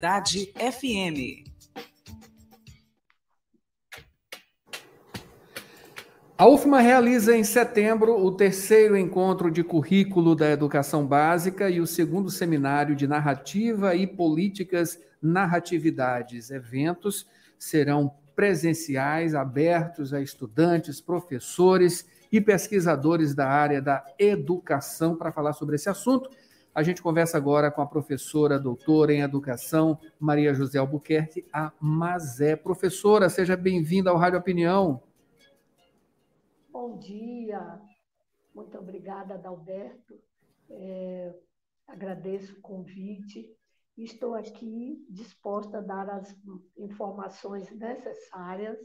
Cidade FM. A UFMA realiza em setembro o terceiro encontro de currículo da educação básica e o segundo seminário de narrativa e políticas narratividades. Eventos serão presenciais, abertos a estudantes, professores e pesquisadores da área da educação para falar sobre esse assunto. A gente conversa agora com a professora doutora em educação, Maria José Albuquerque, a Mazé. Professora, seja bem-vinda ao Rádio Opinião. Bom dia, muito obrigada, Adalberto. É, agradeço o convite. Estou aqui disposta a dar as informações necessárias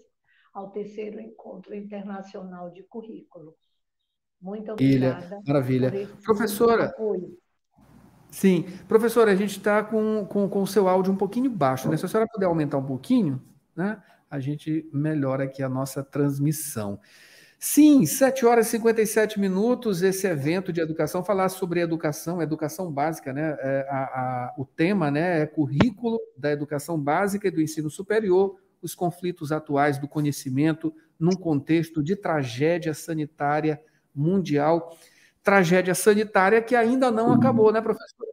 ao terceiro encontro internacional de currículo. Muito obrigada. Maravilha. Professora, apoio. Sim. Professora, a gente está com, com, com o seu áudio um pouquinho baixo, né? Se a senhora puder aumentar um pouquinho, né? A gente melhora aqui a nossa transmissão. Sim, 7 horas e 57 minutos, esse evento de educação, falar sobre educação, educação básica, né? É, a, a, o tema né, é currículo da educação básica e do ensino superior, os conflitos atuais do conhecimento num contexto de tragédia sanitária mundial tragédia sanitária que ainda não acabou, né, professor?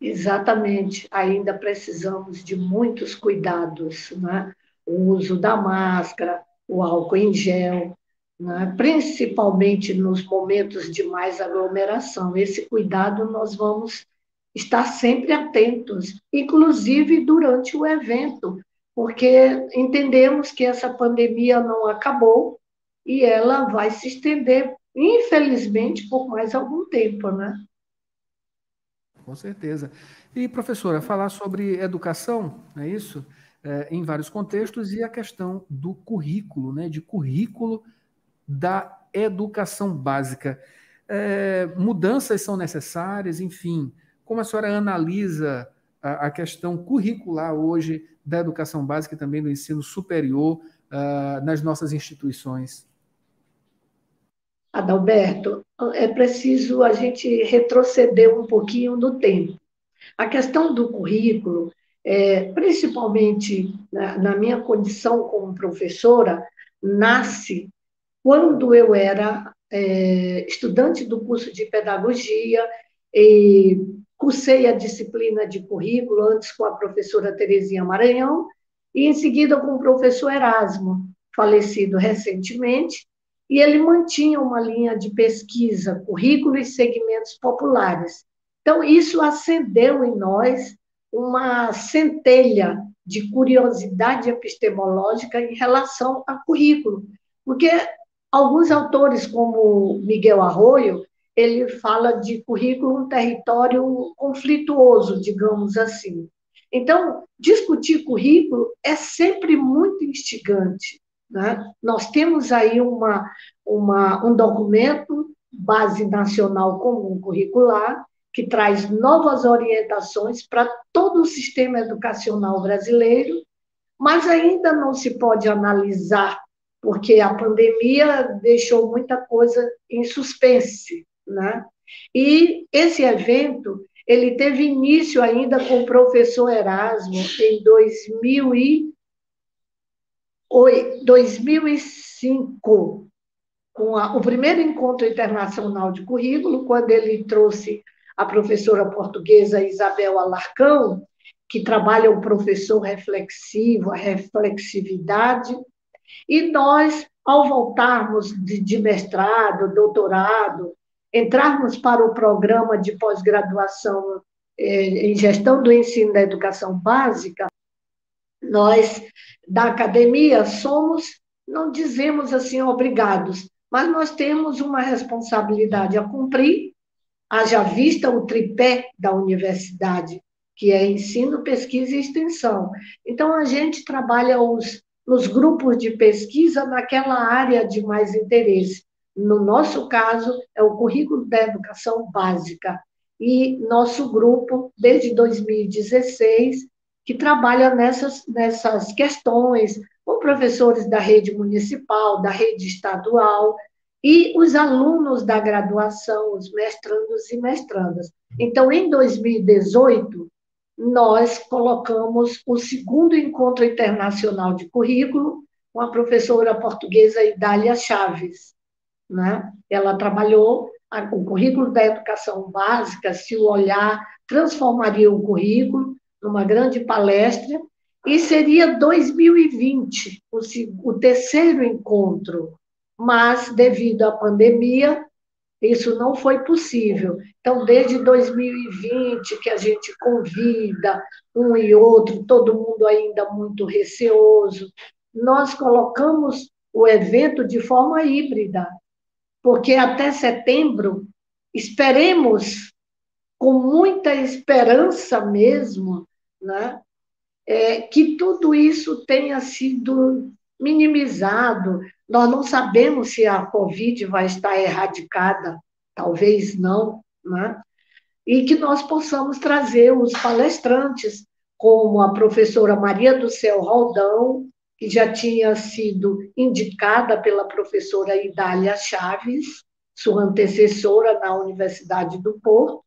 Exatamente. Ainda precisamos de muitos cuidados, né? O uso da máscara, o álcool em gel, né? principalmente nos momentos de mais aglomeração. Esse cuidado nós vamos estar sempre atentos, inclusive durante o evento, porque entendemos que essa pandemia não acabou e ela vai se estender infelizmente, por mais algum tempo, né? Com certeza. E, professora, falar sobre educação, é isso? É, em vários contextos, e a questão do currículo, né? De currículo da educação básica. É, mudanças são necessárias, enfim. Como a senhora analisa a, a, questão curricular hoje da educação básica e também do ensino superior uh, nas nossas instituições? Adalberto, é preciso a gente retroceder um pouquinho no tempo. A questão do currículo, é, principalmente na, na minha condição como professora, nasce quando eu era é, estudante do curso de pedagogia e cursei a disciplina de currículo, antes com a professora Terezinha Maranhão, e em seguida com o professor Erasmo, falecido recentemente, e ele mantinha uma linha de pesquisa, currículo e segmentos populares. Então, isso acendeu em nós uma centelha de curiosidade epistemológica em relação a currículo, porque alguns autores, como Miguel Arroio, ele fala de currículo um território conflituoso, digamos assim. Então, discutir currículo é sempre muito instigante, né? Nós temos aí uma, uma, um documento, Base Nacional Comum Curricular, que traz novas orientações para todo o sistema educacional brasileiro, mas ainda não se pode analisar, porque a pandemia deixou muita coisa em suspense. Né? E esse evento ele teve início ainda com o professor Erasmo em 2000 e 2005, com a, o primeiro encontro internacional de currículo, quando ele trouxe a professora portuguesa Isabel Alarcão, que trabalha o professor reflexivo, a reflexividade, e nós, ao voltarmos de, de mestrado, doutorado, entrarmos para o programa de pós-graduação eh, em gestão do ensino da educação básica, nós da academia somos, não dizemos assim obrigados, mas nós temos uma responsabilidade a cumprir, haja vista o tripé da universidade, que é ensino, pesquisa e extensão. Então, a gente trabalha os, nos grupos de pesquisa naquela área de mais interesse. No nosso caso, é o currículo da educação básica. E nosso grupo, desde 2016, que trabalha nessas, nessas questões, com professores da rede municipal, da rede estadual, e os alunos da graduação, os mestrandos e mestrandas. Então, em 2018, nós colocamos o segundo encontro internacional de currículo com a professora portuguesa Idália Chaves. Né? Ela trabalhou o currículo da educação básica, se o olhar transformaria o currículo numa grande palestra, e seria 2020 o, o terceiro encontro, mas devido à pandemia, isso não foi possível. Então, desde 2020, que a gente convida um e outro, todo mundo ainda muito receoso, nós colocamos o evento de forma híbrida, porque até setembro, esperemos, com muita esperança mesmo, né, é, que tudo isso tenha sido minimizado. Nós não sabemos se a Covid vai estar erradicada, talvez não, né? e que nós possamos trazer os palestrantes, como a professora Maria do Céu Roldão, que já tinha sido indicada pela professora Idália Chaves, sua antecessora na Universidade do Porto,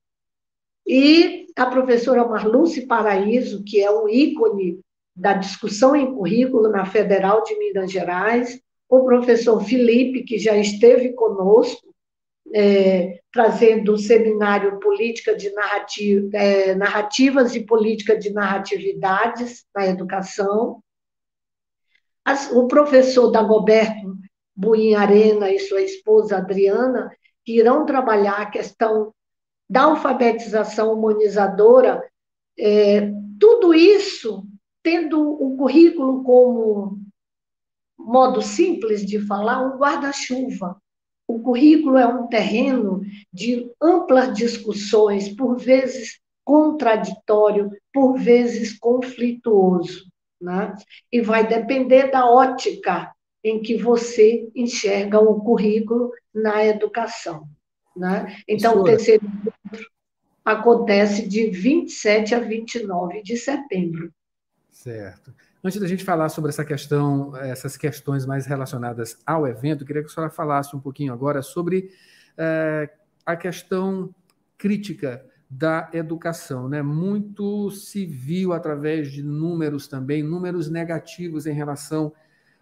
e a professora Marluce Paraíso, que é um ícone da discussão em currículo na Federal de Minas Gerais, o professor Felipe, que já esteve conosco, é, trazendo o seminário Política de Narrativa, é, Narrativas e Política de Narratividades na Educação, As, o professor Dagoberto Buim Arena e sua esposa Adriana, que irão trabalhar a questão da alfabetização humanizadora, é, tudo isso tendo o currículo como modo simples de falar, um guarda-chuva. O currículo é um terreno de amplas discussões, por vezes contraditório, por vezes conflituoso. Né? E vai depender da ótica em que você enxerga o currículo na educação. Né? Então, o terceiro encontro acontece de 27 a 29 de setembro. Certo. Antes da gente falar sobre essa questão, essas questões mais relacionadas ao evento, eu queria que a senhora falasse um pouquinho agora sobre é, a questão crítica da educação. Né? Muito se viu através de números também, números negativos em relação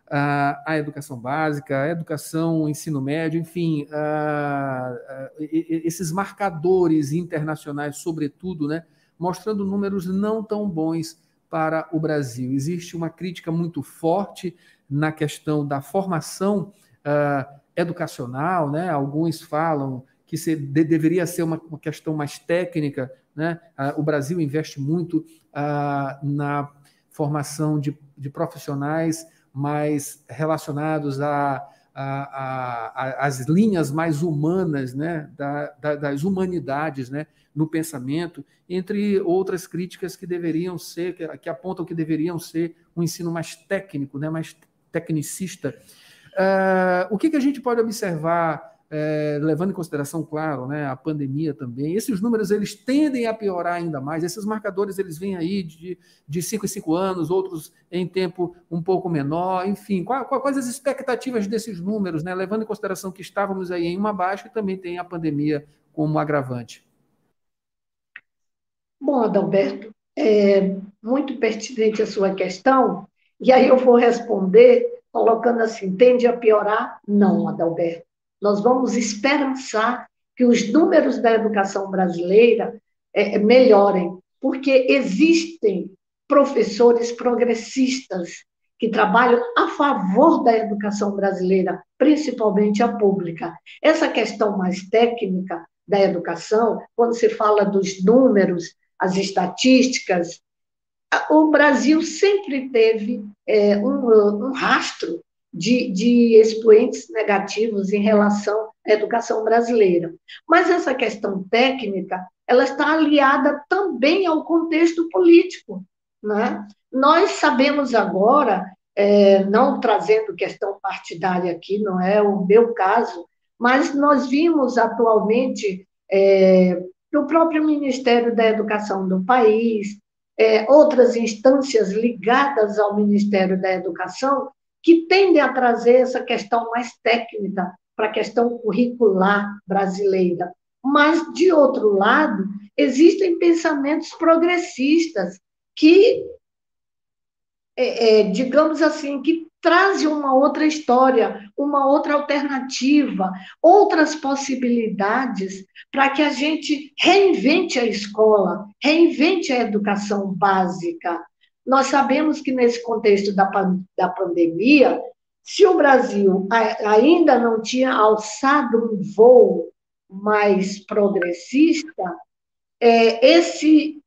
à educação básica, à educação, ensino médio, enfim, a, a, esses marcadores internacionais, sobretudo, né? mostrando números não tão bons para o Brasil. Existe uma crítica muito forte na questão da formação educacional, né? Alguns falam que se, de, deveria ser uma, questão mais técnica, né? O Brasil investe muito na formação de, de, profissionais mais relacionados a, as linhas mais humanas, né? Da, da, das humanidades, né? no pensamento, entre outras críticas que deveriam ser, que, que apontam que deveriam ser um ensino mais técnico, né, mais tecnicista. Uh, o que, que a gente pode observar, é, levando em consideração, claro, né, a pandemia também, esses números eles tendem a piorar ainda mais, esses marcadores eles vêm aí de, de cinco em cinco anos, outros em tempo um pouco menor, enfim, qual, qual, quais as expectativas desses números, né, levando em consideração que estávamos aí em uma baixa e também tem a pandemia como agravante? Bom, Adalberto, é muito pertinente a sua questão, e aí eu vou responder colocando assim: tende a piorar? Não, Adalberto. Nós vamos esperançar que os números da educação brasileira é, é melhorem, porque existem professores progressistas que trabalham a favor da educação brasileira, principalmente a pública. Essa questão mais técnica da educação, quando se fala dos números, as estatísticas, o Brasil sempre teve é, um, um, rastro de, de expoentes negativos em relação à educação brasileira. Mas essa questão técnica, ela está aliada também ao contexto político. Né? Nós sabemos agora, é, não trazendo questão partidária aqui, não é o meu caso, mas nós vimos atualmente é, do próprio Ministério da Educação do país, é, outras instâncias ligadas ao Ministério da Educação, que tendem a trazer essa questão mais técnica para a questão curricular brasileira, Mas, de outro lado, existem pensamentos progressistas que, é, é, digamos assim, que trazem uma outra história, uma outra alternativa, outras possibilidades para que a gente reinvente a escola, reinvente a educação básica. Nós sabemos que nesse contexto da, da pandemia, se o Brasil ainda não tinha alçado um voo mais progressista, é, esse,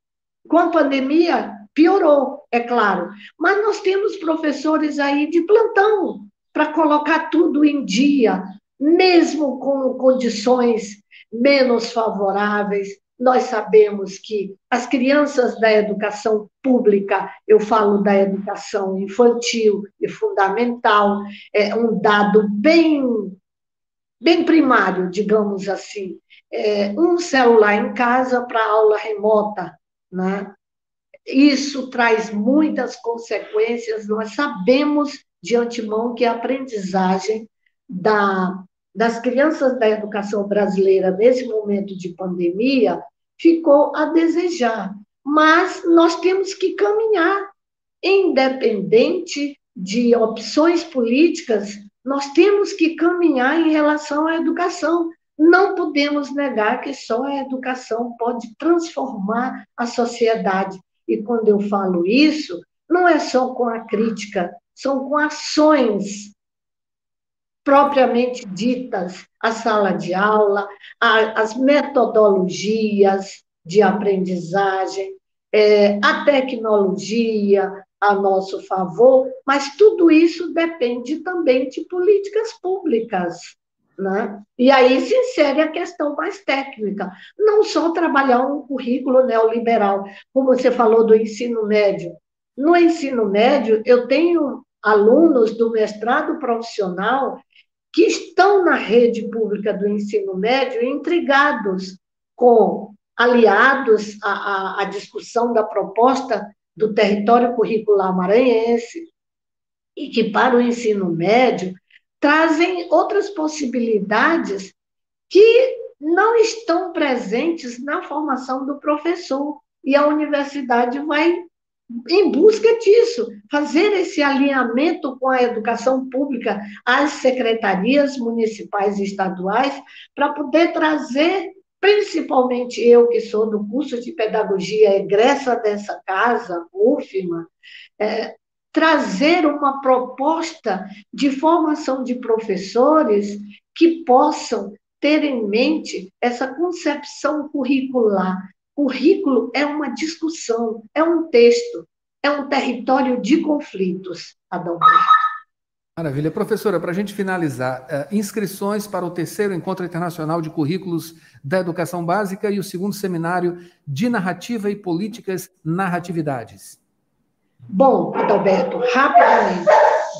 com a pandemia, piorou, é claro. Mas nós temos professores aí de plantão para colocar tudo em dia, mesmo com condições menos favoráveis. Nós sabemos que as crianças da educação pública, eu falo da educação infantil e fundamental, é um dado bem bem primário, digamos assim. É, um celular em casa para aula remota, né? Isso traz muitas consequências. Nós sabemos de antemão que a aprendizagem da, das crianças da educação brasileira nesse momento de pandemia ficou a desejar. Mas nós temos que caminhar, independente de opções políticas, nós temos que caminhar em relação à educação. Não podemos negar que só a educação pode transformar a sociedade. E quando eu falo isso, não é só com a crítica, são com ações propriamente ditas, a sala de aula, a, as metodologias de aprendizagem, é, a tecnologia, a nosso favor, mas tudo isso depende também de políticas públicas. Né? E aí se insere a questão mais técnica, não só trabalhar um currículo neoliberal, como você falou do ensino médio. No ensino médio, eu tenho alunos do mestrado profissional que estão na rede pública do ensino médio intrigados com aliados à, à, à discussão da proposta do território curricular maranhense, e que para o ensino médio trazem outras possibilidades que não estão presentes na formação do professor. E a universidade vai em busca disso, fazer esse alinhamento com a educação pública, as secretarias municipais e estaduais, para poder trazer principalmente eu, que sou do curso de pedagogia egressa dessa casa, UFMA, é, trazer uma proposta de formação de professores que possam ter em mente essa concepção curricular. Currículo é uma discussão, é um texto, é um território de conflitos, Adalberto. Maravilha. Professora, para a gente finalizar, uh, inscrições para o terceiro Encontro Internacional de Currículos da Educação Básica e o segundo Seminário de Narrativa e Políticas Narratividades. Bom, Adalberto, rapidamente,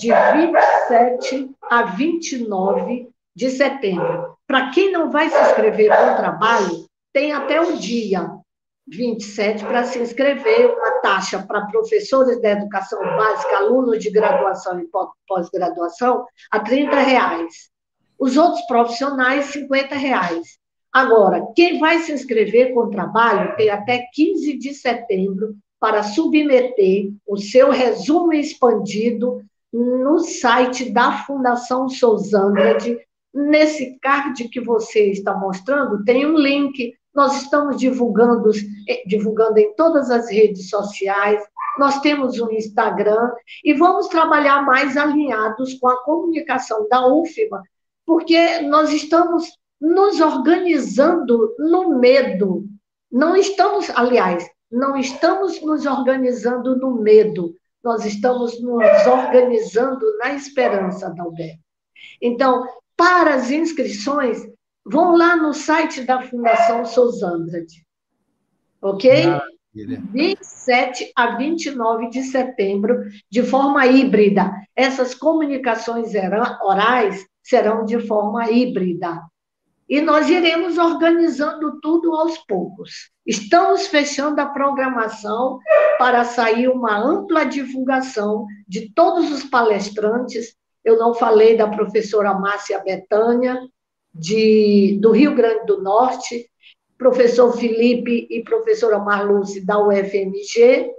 de 27 a 29 de setembro. Para quem não vai se inscrever com o trabalho, tem até o dia 27 para se inscrever, uma taxa para professores da educação básica, alunos de graduação e pós-graduação, a 30 reais. Os outros profissionais, 50 reais. Agora, quem vai se inscrever com trabalho tem até 15 de setembro para submeter o seu resumo expandido no site da Fundação Sousandrade. Nesse card que você está mostrando, tem um link nós estamos divulgando, eh, divulgando em todas as redes sociais, nós temos um Instagram e vamos trabalhar mais alinhados com a comunicação da UFMA, porque nós estamos nos organizando no medo. Não estamos, aliás, não estamos nos organizando no medo, nós estamos nos organizando na esperança, Dalberto. Então, para as inscrições, Vão lá no site da Fundação Sousandrade, ok? Maravilha. 27 a 29 de setembro, de forma híbrida. Essas comunicações orais serão de forma híbrida. E nós iremos organizando tudo aos poucos. Estamos fechando a programação para sair uma ampla divulgação de todos os palestrantes. Eu não falei da professora Márcia Betânia, de, do Rio Grande do Norte, professor Felipe e professora Marluce da UFMG,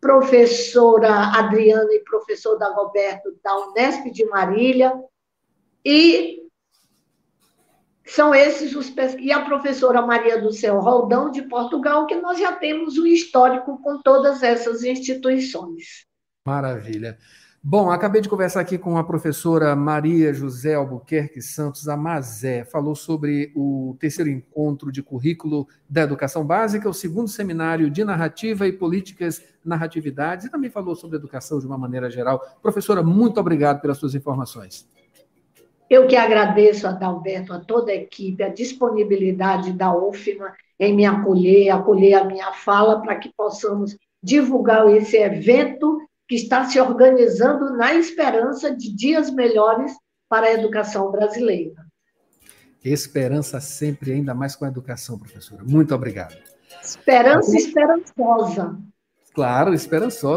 professora Adriana e professor Dagoberto da Unesp de Marília, e são esses os e a professora Maria do Céu Roldão de Portugal, que nós já temos um histórico com todas essas instituições. Maravilha. Bom, acabei de conversar aqui com a professora Maria José Albuquerque Santos Amazé. Falou sobre o terceiro encontro de currículo da educação básica, o segundo seminário de narrativa e políticas narratividades, e também falou sobre educação de uma maneira geral. Professora, muito obrigado pelas suas informações. Eu que agradeço a Dalberto, a toda a equipe, a disponibilidade da UFMA em me acolher, acolher a minha fala para que possamos divulgar esse evento que está se organizando na esperança de dias melhores para a educação brasileira. Esperança sempre, ainda mais com a educação, professora. Muito obrigado. Esperança esperançosa. Claro, esperançosa.